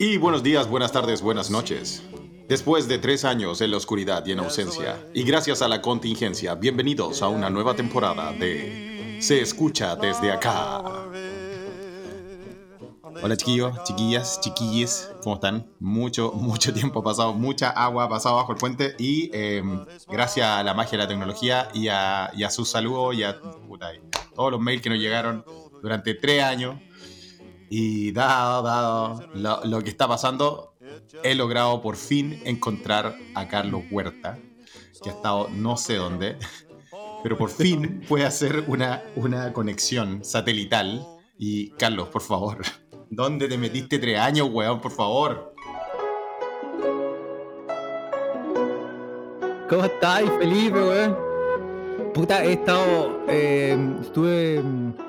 Y buenos días, buenas tardes, buenas noches. Después de tres años en la oscuridad y en ausencia, y gracias a la contingencia, bienvenidos a una nueva temporada de Se escucha desde acá. Hola chiquillos, chiquillas, chiquilles, ¿cómo están? Mucho, mucho tiempo ha pasado, mucha agua ha pasado bajo el puente y em, gracias a la magia de la tecnología y a, y a sus saludos y a puta, y todos los mails que nos llegaron durante tres años y dado, dado lo, que está pasando, he logrado por fin encontrar a Carlos Huerta, que ha estado no sé dónde, pero por fin puede hacer una, una conexión satelital. Y Carlos, por favor, ¿dónde te metiste tres años, weón? Por favor. ¿Cómo estáis, Felipe, weón? Puta, he estado. eh, estuve mm,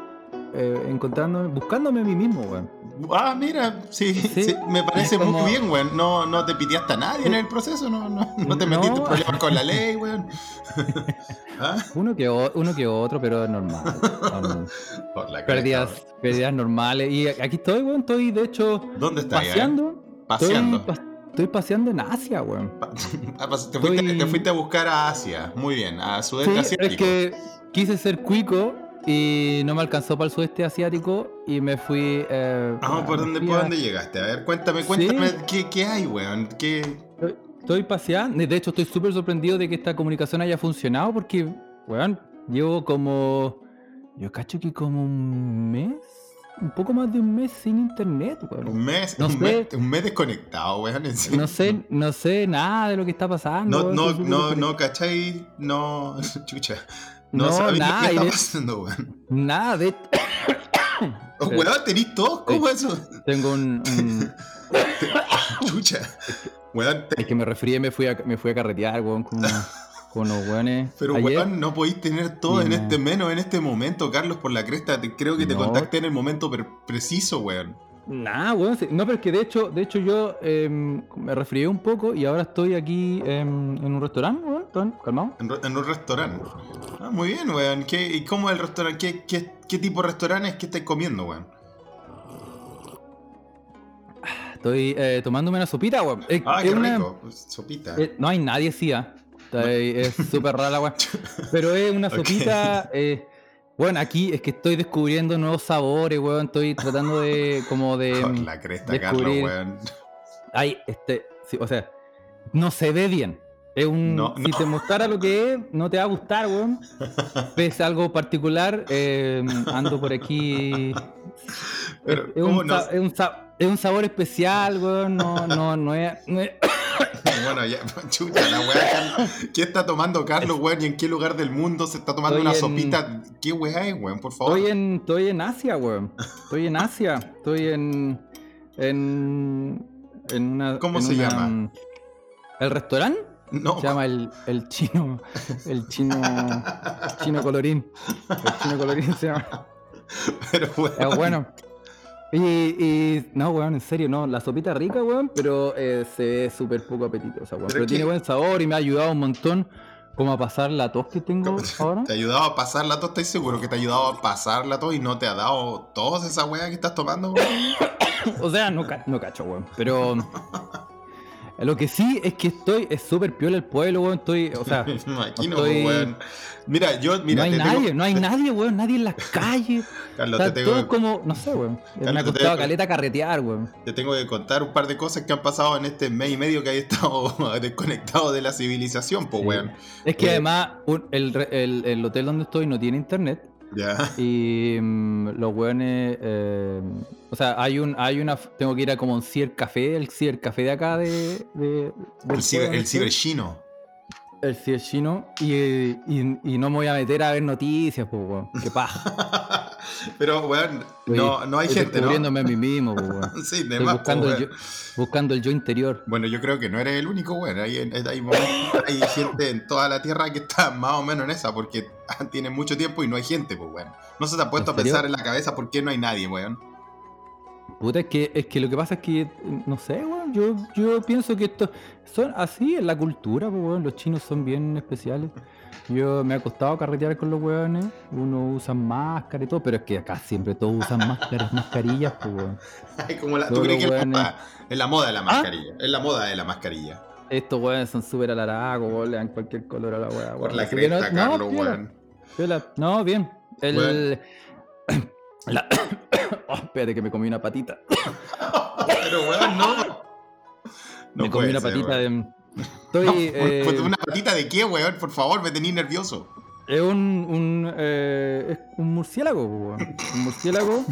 eh, encontrándome, buscándome a mí mismo, weón. Ah, mira, sí, Sí, sí, me parece como- muy bien, weón. No, no te piteaste a nadie en el proceso, no, no, no te metiste problemas con la ley, weón. ¿Ah? Uno que, o- uno que otro, pero es normal. normal. Por la pérdidas, pérdidas normales. Y aquí estoy, weón. Estoy, de hecho. ¿Dónde estás? paseando. Paseando. Estoy, pa- estoy paseando en Asia, weón. Ah, te, fuiste, Estoy- te fuiste a buscar a Asia. Muy bien, a sudeste Sí, asiático. es que quise ser cuico y no me alcanzó para el sudeste asiático y me fui. Eh, Ah, ¿por dónde, ¿por dónde llegaste? A ver, cuéntame, Sí. cuéntame, ¿qué, qué hay, weón? ¿Qué... Estoy- Estoy paseando. De hecho, estoy súper sorprendido de que esta comunicación haya funcionado porque, weón, llevo como. Yo cacho que como un mes. Un poco más de un mes sin internet, Un weón. mes, No un, sé. mes un mes desconectado, weón. No sé, no sé nada de lo que está pasando. No, weón, no, no, no, ¿cachai? No, chucha. No, No, sabéis nada, y está de- pasando, weón. Nada de. Oh, weón, ¿tenís todo? ¿Cómo eso? Tengo un. un- Chucha. Weón, te- es que me resfrié y me fui a, me fui a carretear, weón, con, con los weones. Pero Ayer- weón, no podéis tener todo en este menos en este momento, Carlos, por la cresta. Te- creo que te No. contacté en el momento preciso, weón. Nah, weón. sí. No, pero es que de hecho, de hecho yo em, me resfrié un poco y ahora estoy aquí em, en un restaurante, weón. Estoy calmado. En, un restaurante. Ah, muy bien, weón. ¿Qué, ¿Y cómo es el restaurante? ¿Qué, qué, qué tipo de restaurante es que estáis comiendo, weón? Estoy eh, tomándome una sopita, weón. Ah, qué una- rico. Sopita. eh, no hay nadie, sí, ah. Es súper rara weón. Pero es una sopita. eh, bueno, aquí es que estoy descubriendo nuevos sabores, weón. Estoy tratando de, como de. Por em, la cresta, descubrir- Carlos, weón. Ay, este, sí, o sea, no se ve bien. Es un, No, si no. te mostrara lo que es, no te va a gustar, weón. Ves algo particular, eh, ando por aquí. Pero, es, ¿cómo un, no? es un es un sabor especial, weón. No, no, no es. no es- Bueno, ya, chucha, la weá. ¿Qué está tomando Carlos, weón? ¿Y en qué lugar del mundo se está tomando Estoy una en- sopita? ¿Qué weá es, weón? Por favor. Estoy en, estoy en Asia, weón. Estoy en Asia. Estoy en. En. En una. ¿Cómo en se una- llama? ¿El restaurante? No. Se llama el, el chino. El chino. Chino colorín. El chino colorín se llama. Pero, weón. Es bueno. Y, y- no, weón, en serio, no. La sopita es rica, weón, pero eh, se ve súper poco apetitosa, weón. Pero tiene buen sabor y me ha ayudado un montón como a pasar la tos que tengo ahora. ¿Te ha ayudado a pasar la tos? ¿Estás seguro que te ha ayudado a pasar la tos y no te ha dado tos esa weá que estás tomando, weón? O sea, no, ca- no cacho, weón. Pero lo que sí es que estoy, es súper piola el pueblo, weón. Estoy, o sea, Me imagino, estoy- weón. Mira, yo, mira, no hay te tengo- nadie, no hay nadie, weón. Nadie en las calles. Carlos, te tengo, todo como, no sé, weón. Me Carlos, ha te costado tengo- caleta carretear, weón. te tengo que contar un par de cosas que han pasado en este mes y medio que hay estado desconectado de la civilización, pues, Sí. weón. Es que Eh, además un- el, el- el hotel donde estoy no tiene internet. Ya. Y mm, los weones. eh, o sea, hay un, hay una. Tengo que ir a como un cibercafé, el cibercafé de acá de. El ciber, el ciber chino. El ciber chino. Y, y, y no me voy a meter a ver noticias, pues, weón. Qué paja. Pero, weón, no, no hay estoy gente, ¿no? descubriéndome a mí mismo, weón. Sí, de más, buscando el, yo, buscando el yo interior. Bueno, yo creo que no eres el único, weón. Hay, hay, gente en toda la tierra que está más o menos en esa, porque tiene mucho tiempo y no hay gente, pues, weón. No se te ha puesto a pensar en la cabeza por qué no hay nadie, weón. Puta, es que, es que lo que pasa es que, no sé, weón, yo, yo pienso que esto son así en la cultura, pues, weón, los chinos son bien especiales. Yo me ha costado carretear con los weones, uno usa máscara y todo, pero es que acá siempre todos usan máscaras, mascarillas, pues, weón. Ay, como la, ¿Tú crees que los es la weones- moda? Es la moda de la ¿Ah? mascarilla. Es la moda de la mascarilla. Estos weones son súper alaragos, weón, le dan cualquier color a la weá, Por la cresta, no- no, Carlos, piola, weón. No, bien. El. La- Oh, espérate que me comí una patita. Pero, weón, no. No me comí una ser, patita weón. de. Estoy. No, eh, ¿Una patita de qué, weón? Por favor, me tenís nervioso. Es un, un, eh, es un murciélago, weón. Un murciélago.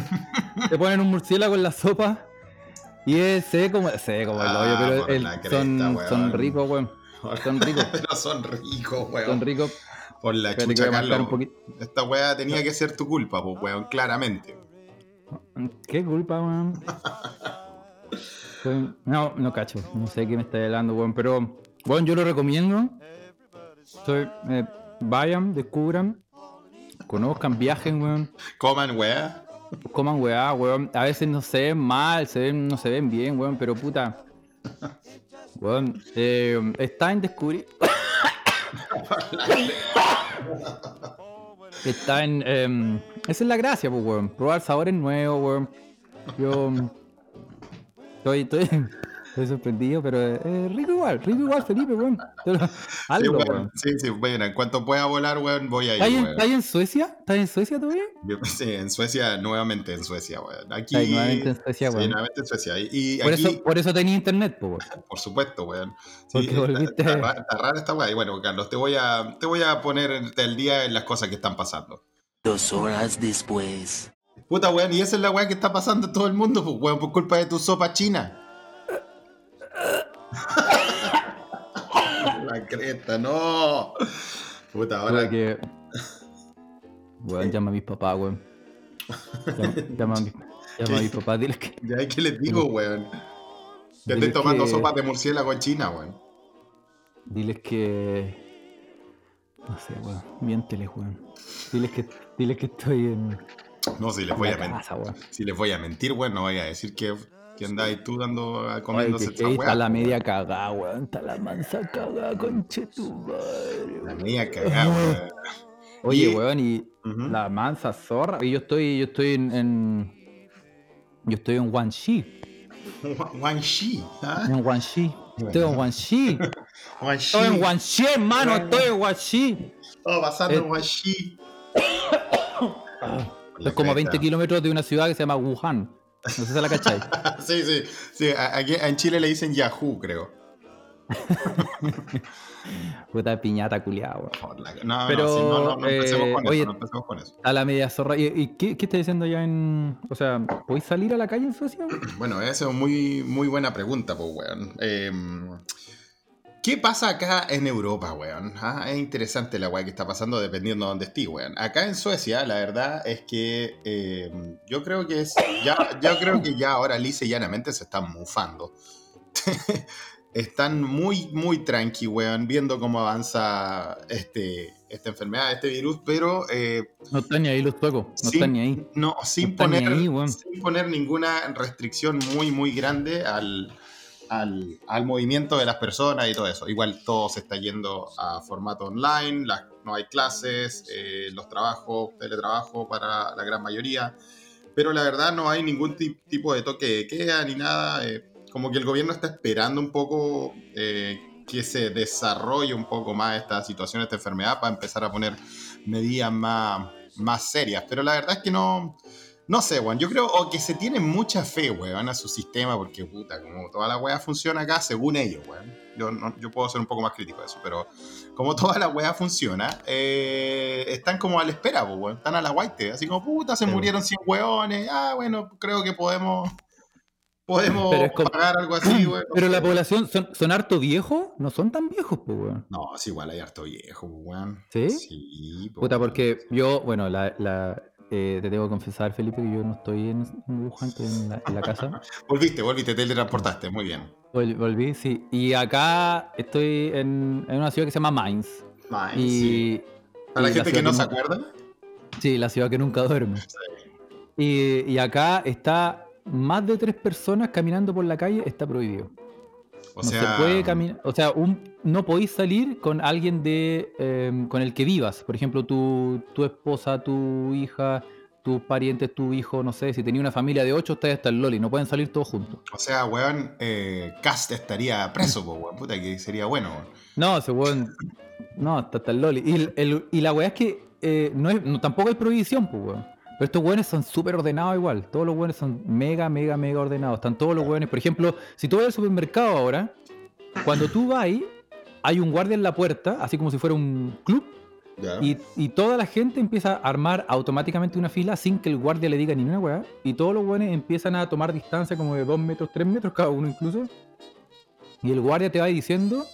te ponen un murciélago en la sopa. Y es, se ve como, se ve como el Ah, hoyo, pero el- cresta, son, weón. son ricos, weón. Son ricos. Pero son ricos, weón. Son ricos. Por la Espérate chucha, Carlos. Esta weá tenía que ser tu culpa, pues, weón, claramente. ¿Qué culpa, weón? No, no cacho. No sé qué me está hablando, weón. Pero, weón, yo lo recomiendo. Soy, eh, vayan, descubran, conozcan, viajen, weón. Coman, weá. Coman weá, weón. A veces no se ven mal, se ven, no se ven bien, weón, pero puta. Weón, eh, está en descubrir. está en. em, esa es la gracia, pues, weón. Probar sabores nuevos, weón. Yo. Estoy, estoy, estoy sorprendido, pero es es rico igual, rico igual, Felipe, weón. Te lo- Sí, weón. weón. Sí, sí, bueno, en cuanto pueda volar, weón, voy a ir, ¿Estás en, weón. estás en Suecia? ¿Estás en Suecia todavía? Sí, en Suecia, nuevamente en Suecia, weón. Aquí. Nuevamente en Suecia, Sí, weón. nuevamente en Suecia. Y, y Por aquí, eso, por eso tenía internet, weón. por supuesto, weón. Porque está- volviste- Está, ra- está rara esta weá. Y bueno, Carlos, te voy a, te voy a poner el día en las cosas que están pasando. Dos horas después. Puta, weón, y esa es la weá que está pasando en todo el mundo, pues, weón, por culpa de tu sopa china. la cresta, no. Puta, ahora. Que. Weón, llama a mis papás, weón. Llama, llama a mis, llama a mis papás, diles que. Ya hay que les digo, weón. Diles estoy tomando que- sopa de murciélago en China, weón. Diles que. No sé, weón. Miénteles, weón. Diles que, diles que estoy en. No, si les voy a mentir. Si les voy a mentir, weón, no voy a decir que, que andáis tú dando Ay, comiéndose que esa ahí weá. está la media cagada, weón. Está la mansa cagada, conche tu madre. La media cagada, weón. Oye, Y- weón, y la mansa zorra. Y yo estoy, yo estoy en. en- yo estoy en Guangxi. Wan- Wanxi, ¿ah? En Guangxi. Estoy en Guangxi. Wanxi. Estoy en Guangxi, hermano. Estoy en Guangxi. Todo pasando en Eh. Wanxi. Es como 20 kilómetros de una ciudad que se llama Wuhan. No sé si la cacháis. Sí, sí, sí. Aquí en Chile le dicen Yahoo, creo. Puta piñata culiada, No, Pero, no, sí, no, no, no empecemos eh, con eso, oye- no empecemos con eso. A la media zorra. ¿Y, y qué, qué estás diciendo allá en. O sea, ¿podéis salir a la calle en Suecia? Bueno, esa es muy, muy buena pregunta, pues, weón. Eh, ¿Qué pasa acá en Europa, weón? Ah, es interesante la weá que está pasando dependiendo de dónde estés, weón. Acá en Suecia, la verdad es que eh, yo creo que es. Ya, yo creo que ya ahora lisa y llanamente se están mufando. están muy, muy tranqui, weón, viendo cómo avanza este, esta enfermedad, este virus, pero eh, No están ni ahí los tuecos. No Sí. están ni ahí. no, sin, poner, ahí, sin poner ninguna restricción muy, muy grande al, al, al movimiento de las personas y todo eso. Igual todo se está yendo a formato online, no hay clases, eh, los trabajos, teletrabajo para la gran mayoría, pero la verdad no hay ningún ti- tipo de toque de queda ni nada. eh, como que el gobierno está esperando un poco eh, que se desarrolle un poco más esta situación, esta enfermedad, para empezar a poner medidas más, más serias. Pero la verdad es que no, no sé, weón. Yo creo o que se tiene mucha fe, weón, a su sistema, porque puta, como toda la weá funciona acá, según ellos, weón. Yo, no- yo puedo ser un poco más crítico de eso, pero como toda la weá funciona, eh, están como a la espera, weón. Están a la guaite. Así como, puta, se Sí, murieron 100 weones. Ah, bueno, creo que podemos. Podemos como- pagar algo así, weón. no Pero sé. la población, ¿son, son harto viejos? No son tan viejos, pues, weón. No, es igual, hay harto viejo, weón. ¿Sí? Sí, po, Puta, porque yo, bueno, la, la, eh, te tengo que confesar, Felipe, que yo no estoy en, Wuhan, estoy en la, en la casa. Volviste, volviste, te teletransportaste, muy bien. Vol- volví, sí. Y acá estoy en, en una ciudad que se llama Mainz. Y, sí. Para la gente que no se acuerda, Sí, la ciudad que nunca duerme. Y, y acá está más de tres personas caminando por la calle está prohibido. O no sea, se puede caminar, o sea, un, no podéis salir con alguien de eh, con el que vivas. Por ejemplo, tu, tu esposa, tu hija, tus parientes, tu hijo, no sé, si tenía una familia de ocho, ustedes hasta el Loli, no pueden salir todos juntos. o sea, weón, eh, Cast estaría preso, po, weón. Puta que sería bueno, weón. No, ese weón. No, hasta, hasta el Loli. Y, el- el- y la weá es que eh, no es, no- tampoco hay prohibición, pues weón. Pero estos weones son súper ordenados igual. Todos los weones son mega, mega, mega ordenados. Están todos los weones. Por ejemplo, si tú vas al supermercado ahora, cuando tú vas ahí, hay un guardia en la puerta, así como si fuera un club, y, y toda la gente empieza a armar automáticamente una fila sin que el guardia le diga ni una weá. Y todos los weones empiezan a tomar distancia como de 2 metros, 3 metros cada uno incluso. Y el guardia te va diciendo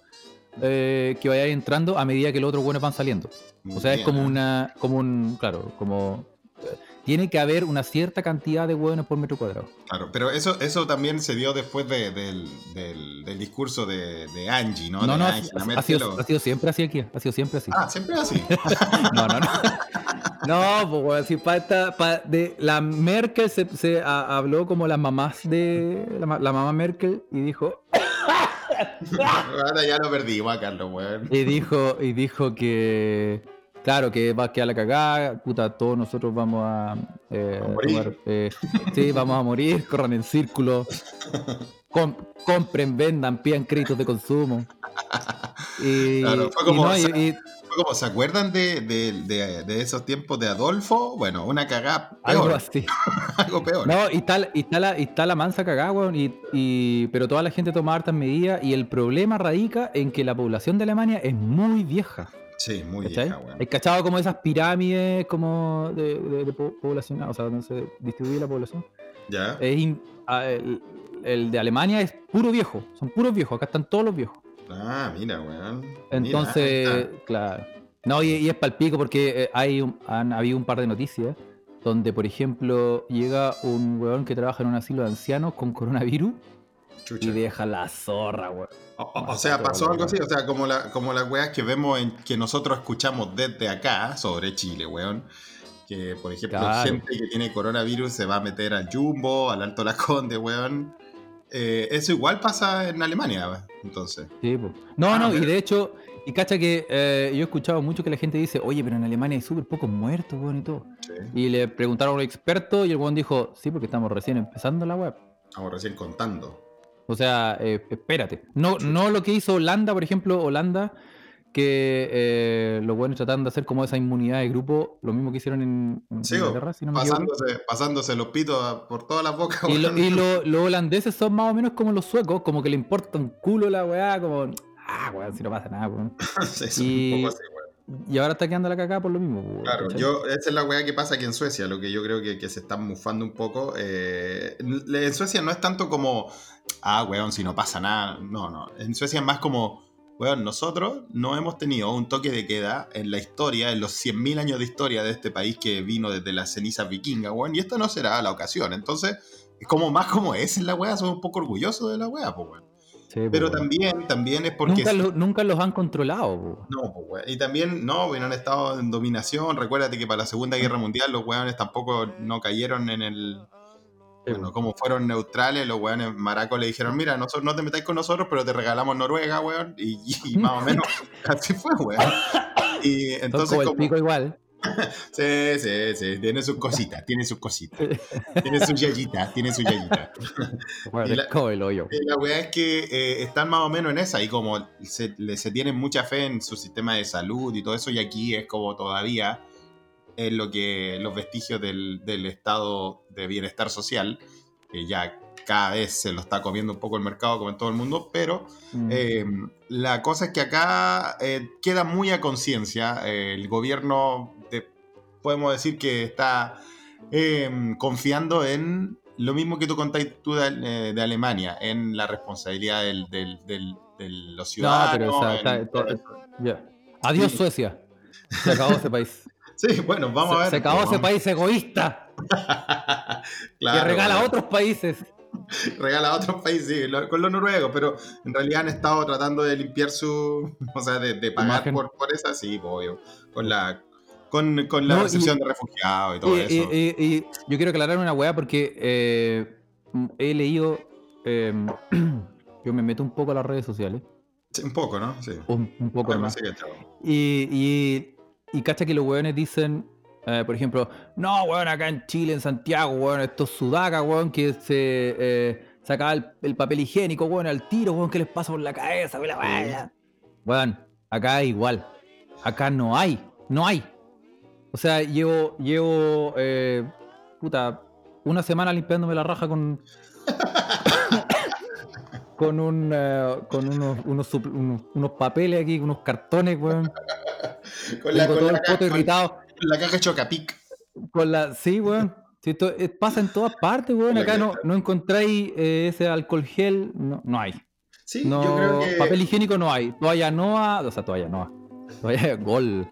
eh, que vaya entrando a medida que los otros buenos van saliendo. O sea, es como ¿eh? una, como un, claro, como eh, tiene que haber una cierta cantidad de hueones por metro cuadrado. Claro, pero eso, eso también se dio después de- del, del- del discurso de, de Angie, ¿no? No, no, ha, Angela ha sido, o- ha sido siempre así aquí, ha sido siempre así. Ah, siempre así. No, no, no. No, pues weón, si pa esta- de la Merkel se, se ha- habló como las mamás de la, ma- la mamá Merkel y dijo Ahora ya lo perdimos a Carlos, weón. y dijo y dijo que claro que va a quedar la cagada, puta, todos nosotros vamos a, eh, A morir. tomar, eh, sí, vamos a morir, corran en círculo. Com- compren, vendan, pidan créditos de consumo. Y, Claro, fue y como- no, y- y Fue como, ¿se acuerdan de, de- de- de esos tiempos de Adolfo? Bueno, una cagada algo así. Algo peor. No, y está, y está la, y está la mansa cagada, weón, y, y- pero toda la gente toma hartas medidas y el problema radica en que la población de Alemania es muy vieja. Sí, muy vieja, weón. Hay cachado como esas pirámides como de, de- de po- población, o sea, donde se distribuye la población. ¿Ya? Es in- ah, el, el de Alemania es puro viejo, son puros viejos, acá están todos los viejos. Ah, mira, weón. Mira, Entonces, claro. No, y, y es palpico porque eh, hay un- han habido un par de noticias donde, por ejemplo, llega un weón que trabaja en un asilo de ancianos con coronavirus. Chucha. y deja la zorra, weón. O, o- o sea, pasó algo así, o sea, como, la, como las weas que vemos en, que nosotros escuchamos desde acá sobre Chile, weón. Que, por ejemplo, Claro. gente que tiene coronavirus se va a meter al Jumbo, al Alto Las Condes, weón. Eh, eso igual pasa en Alemania, entonces. Sí. No, Ah, no, y pero- de hecho, y cacha que eh, yo he escuchado mucho que la gente dice, oye, pero en Alemania hay súper pocos muertos, weón, y todo. Sí, Y le preguntaron a un experto y el weón dijo, sí, porque estamos recién empezando la web. estamos recién contando. O sea, eh, espérate. No, no lo que hizo Holanda, por ejemplo, Holanda, que eh, los buenos tratan de hacer como esa inmunidad de grupo, lo mismo que hicieron en, en Sí, Inglaterra, si no me equivoco. pasándose, pasándose los pitos por todas las bocas, Y, lo- weón. y lo- los holandeses son más o menos como los suecos, como que le importa un culo la weá, como, ah, weón, si no pasa nada, weón. Sí, y- un poco así, weón. Y ahora está quedando la cagada por lo mismo, Claro, ¿cachai? yo, esa es la weá que pasa aquí en Suecia, lo que yo creo que, que se están mufando un poco. eh, en Suecia no es tanto como, ah, weón, si no pasa nada. No, no. En Suecia es más como, weón, nosotros no hemos tenido un toque de queda en la historia, en los 100.000 años de historia de este país que vino desde las cenizas vikingas, weón, y esta no será la ocasión. Entonces, es como más como es en la weá, somos un poco orgullosos de la weá, pues, weón. Sí, po, Pero también, también es porque... nunca, lo- nunca los han controlado, po. No, pues. Y también, no, bueno, han estado en dominación. Recuérdate que para la Segunda Guerra Mundial los weones tampoco no cayeron en el. Bueno, como fueron neutrales, los weones maracos le dijeron: Mira, nosotros no te metáis con nosotros, pero te regalamos Noruega, weón. Y, y más o menos así fue, weón. Y entonces, como el como. pico igual. Sí, sí, sí, tiene sus cositas, tiene sus cositas. Tiene sus yayitas, tiene sus yayitas. Bueno, Y la- como el hoyo. La weá es que eh, están más o menos en esa y como se, le- se tienen mucha fe en su sistema de salud y todo eso y aquí es como todavía es lo que los vestigios del, del estado de bienestar social que ya cada vez se lo está comiendo un poco el mercado como en todo el mundo pero Mm. eh, la cosa es que acá eh, queda muy a conciencia. eh, el gobierno, podemos decir que está eh, confiando en lo mismo que tú contáis tú de, eh, de Alemania, en la responsabilidad del, del- del- de los no, ciudadanos. pero o sea, en está- todo está- eso. ya. Adiós Sí. Suecia. Se acabó ese país. Sí, bueno, vamos se, a ver. se acabó ese vamos. país egoísta Claro, que regala a otros países. regala a otros países, sí, lo- con los noruegos, pero en realidad han estado tratando de limpiar su. O sea, de, de pagar por, por esa, sí, obvio. Con la. Con, con la No, y- recepción de refugiados y todo Y, eso. y- yo quiero aclarar una weá porque eh, he leído. em, yo me meto un poco a las redes sociales. Sí, un poco, ¿no? Sí. Un, un poco más. Y, cacha que los weones dicen, eh, por ejemplo, no, weón, acá en Chile, en Santiago, weón, estos sudacas, weón, que se eh, sacaba el, el papel higiénico, weón, al tiro, weón, que les pasa por la cabeza, weón, la. Weón, acá es igual. Acá no hay, no hay. O sea, llevo, llevo, eh, puta, una semana limpiándome la raja con... con un eh, con unos, unos, supl- unos, unos papeles aquí, unos cartones, weón. Con la, Tengo con todo la el poto irritado. con la caja Chocapic. Con la, sí, weón. Sí, esto, eh, pasa en todas partes, weón. Acá no, no encontráis eh, ese alcohol gel, no, no hay. Sí, No, yo creo que. papel higiénico no hay. Toalla Noa, o sea, toalla Noa. Toalla Gol.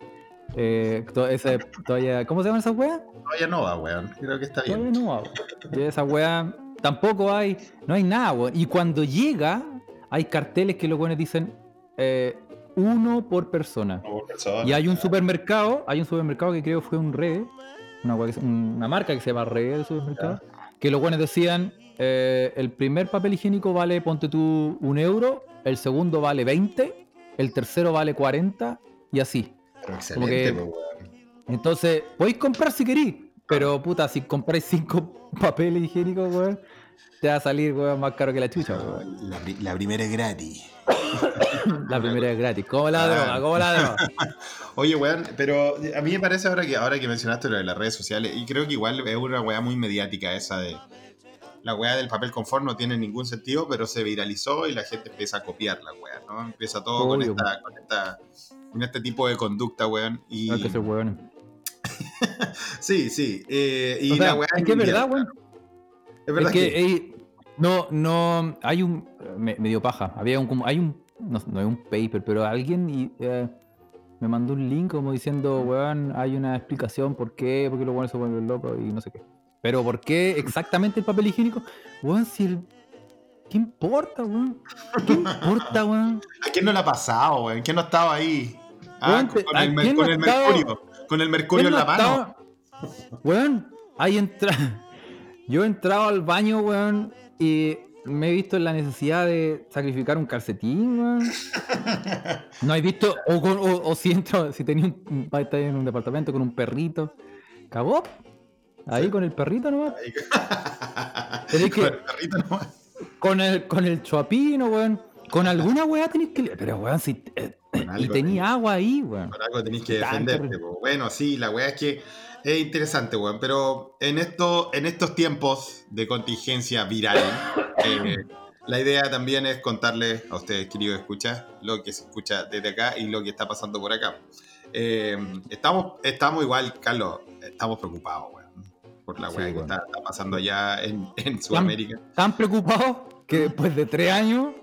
Eh, to- ese, toalla, ¿Cómo se llaman esas weas? Todavía no va, weón. Creo que está Toalla bien. Noa. weón. Y esa wea tampoco hay, no hay nada, weón. Y cuando llega, hay carteles que los weones dicen eh, uno por persona. Y hay un supermercado, hay un supermercado que creo fue un Red, una, wea marca que se llama Red de supermercado, que los buenos decían, eh, el primer papel higiénico vale, ponte tú, un euro, el segundo vale 20, el tercero vale 40 y así. Pero como que- excelente, pues, weón. Entonces, podéis comprar si queréis, pero puta, si compráis cinco papeles higiénicos, weón, te va a salir, weón, más caro que la chucha, weón. La, pri- la primera es gratis. La primera es gratis. ¿Cómo la Ah. droga? ¿Cómo la droga? Oye, weón, pero a mí me parece ahora que ahora que mencionaste lo de las redes sociales, y creo que igual es una weá muy mediática esa de. La weá del papel confort no tiene ningún sentido, pero se viralizó y la gente empieza a copiar la weá, ¿no? Empieza todo con, Obvio. esta, con, esta, con este tipo de conducta, weón. Y... Hay que ser weones. Sí, sí. eh, y O sea, la weá es que es verdad, weón. Es verdad es que, no, no, hay un, me, me dio paja, había un, como, hay un, no, no es un paper, pero alguien y, eh, me mandó un link como diciendo, weón, hay una explicación por qué, por qué los weones se vuelven locos y no sé qué. Pero ¿por qué exactamente el papel higiénico? Weón, si el... ¿Qué importa, weón? ¿Qué importa, weón? ¿A quién no le ha pasado, weón? ¿Quién no estaba ahí? Ah, Weón, con, ¿a el, con no el estaba? mercurio. Con el mercurio en la no mano. estaba- Weón, ahí entra. Yo he entrado al baño, weón, y me he visto en la necesidad de sacrificar un calcetín, weón. No he visto, o, o, o si entro, si tenía un, en un departamento con un perrito, cagó. Ahí Sí. con el perrito nomás, Tenés que- Con el perrito nomás. con el, con el chuapino, weón. Con alguna weá tenés que. Pero weón, si. eh, y tenía agua ahí, weón. Por algo tenéis que defenderte. po. Bueno, sí, la weá es que es interesante, weón. Pero en, esto, en estos tiempos de contingencia viral, eh, la idea también es contarles a ustedes, queridos escuchas, lo que se escucha desde acá y lo que está pasando por acá. Eh, estamos, estamos igual, Carlos, estamos preocupados, weón. Por la Sí, weá que está, está pasando allá en, en Sudamérica. tan preocupados que después de tres años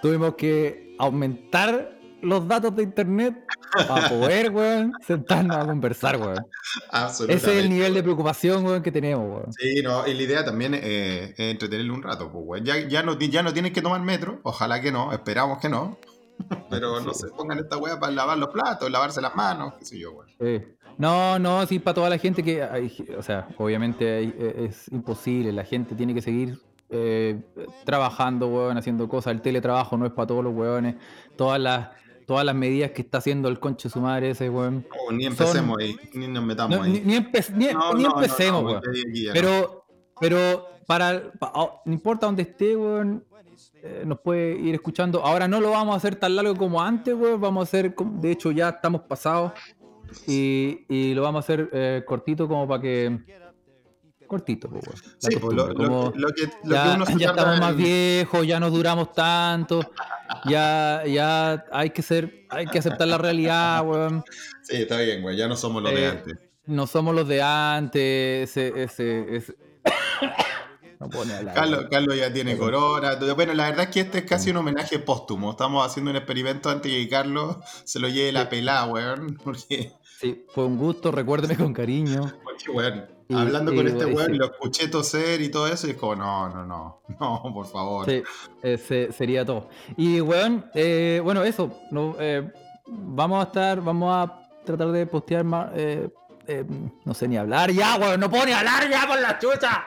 tuvimos que aumentar los datos de internet para poder, weón, sentarnos a conversar, weón. Absolutamente. Ese es el nivel de preocupación, weón, que tenemos, weón. Sí, no, y la idea también eh, es entretenerle un rato, pues, weón. Ya, ya, no, ya no tienes que tomar metro, ojalá que no, esperamos que no. Pero no Sí. se pongan esta weá para lavar los platos, lavarse las manos, qué sé yo, weón. Sí. No, no, sí, para toda la gente que, hay- o sea, obviamente hay- es imposible, la gente tiene que seguir eh, trabajando, weón, haciendo cosas, el teletrabajo no es para todos los weones, todas las, todas las medidas que está haciendo el conche su madre ese, weón. No, ni empecemos ahí, ni nos metamos No, ahí. ni empe- ni- No, ni no, empecemos, weón. Pero, pero para, pa- ah, no importa dónde esté, weón, eh, nos puede ir escuchando. Ahora no lo vamos a hacer tan largo como antes, weón. Vamos a hacer, de hecho ya estamos pasados y, y lo vamos a hacer eh, cortito como para que cortito, pues, Sí, pues, lo, como lo que, lo ya, que uno se ya estamos más viejos, ya no duramos tanto. Ya, ya hay que ser, hay que aceptar la realidad, weón. Sí, está bien, güey, ya no somos los de Eh, antes. No somos los de antes, ese, ese, ese- No hablar. Carlos. Carlos ya tiene corona. Bueno, la verdad es que este es casi un homenaje póstumo. Estamos haciendo un experimento antes de que Carlos se lo lleve la pelada, weón. Porque, Sí, fue un gusto, recuérdeme con cariño. porque, weón, Y- hablando y, con este weón, sí. lo escuché toser y todo eso, y es como, no, no, no, no, por favor. Sí, ese sería todo. Y weón, eh, bueno, eso. No, eh, vamos a estar, vamos a tratar de postear más. eh, eh, no sé ni hablar ya, weón. No puedo ni hablar ya por la chucha.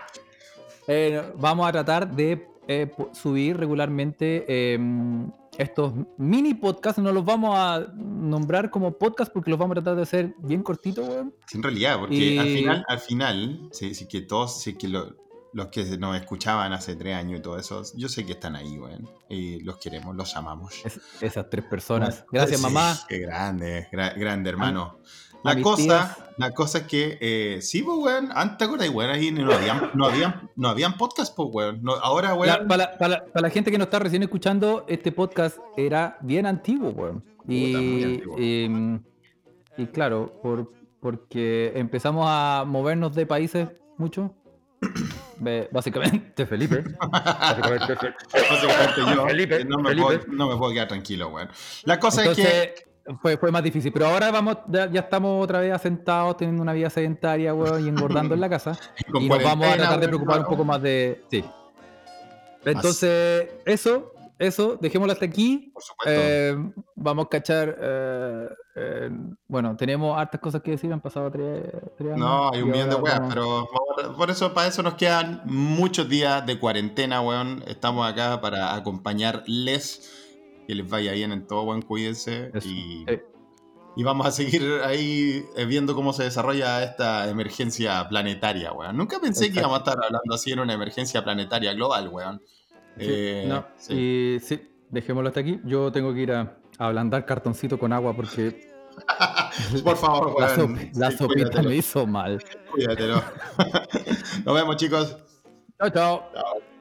Eh, vamos a tratar de eh, subir regularmente eh, estos mini podcasts. No los vamos a nombrar como podcast porque los vamos a tratar de hacer bien cortitos, weón. Sí, en realidad, porque Y- al final, al final, sí, sí que todos, sí que lo- los que nos escuchaban hace tres años y todo eso, yo sé que están ahí, weón. Y los queremos, los amamos. Es- esas tres personas. Gracias, sí, mamá. Qué grande, gra- grande, hermano. a La cosa, tías. la cosa es que, eh, sí, pues, weón, antes te acuerdas, weón, ahí no habían, no habían, no habían podcast, pues, weón. No, ahora, La- weón, para, la- para para la gente que nos está recién escuchando, este podcast era bien antiguo, weón. Y, Puta, muy antiguo. y- y claro, por, porque empezamos a movernos de países mucho. Básicamente, Felipe. Básicamente, yo Felipe, no, me Felipe. Puedo, no me puedo quedar tranquilo, weón. La cosa es que, Entonces, fue, fue más difícil. Pero ahora vamos, ya, ya estamos otra vez asentados, teniendo una vida sedentaria, weón, y engordando en la casa. y nos vamos a tratar de preocupar un poco más de. Sí. Entonces, eso, eso, dejémoslo hasta aquí. Por supuesto. Eh, vamos a cachar. eh, eh, bueno, tenemos hartas cosas que decir, han pasado tres, tres años. No, hay un millón de weas, pero por eso, para eso nos quedan muchos días de cuarentena, weón. Estamos acá para acompañarles. Que les vaya bien en todo, weón. Cuídense. Eso. Y, Eh. y vamos a seguir ahí eh, viendo cómo se desarrolla esta emergencia planetaria, weón. Nunca pensé que íbamos a estar hablando así en una emergencia planetaria global, weón. Sí, Eh, no, sí. y sí, dejémoslo hasta aquí. Yo tengo que ir a, a ablandar cartoncito con agua porque Por favor, la, weón. la Sí, sopita cuídatelo, me hizo mal. cuídatelo. Nos vemos, chicos. Chao, chao. Chao.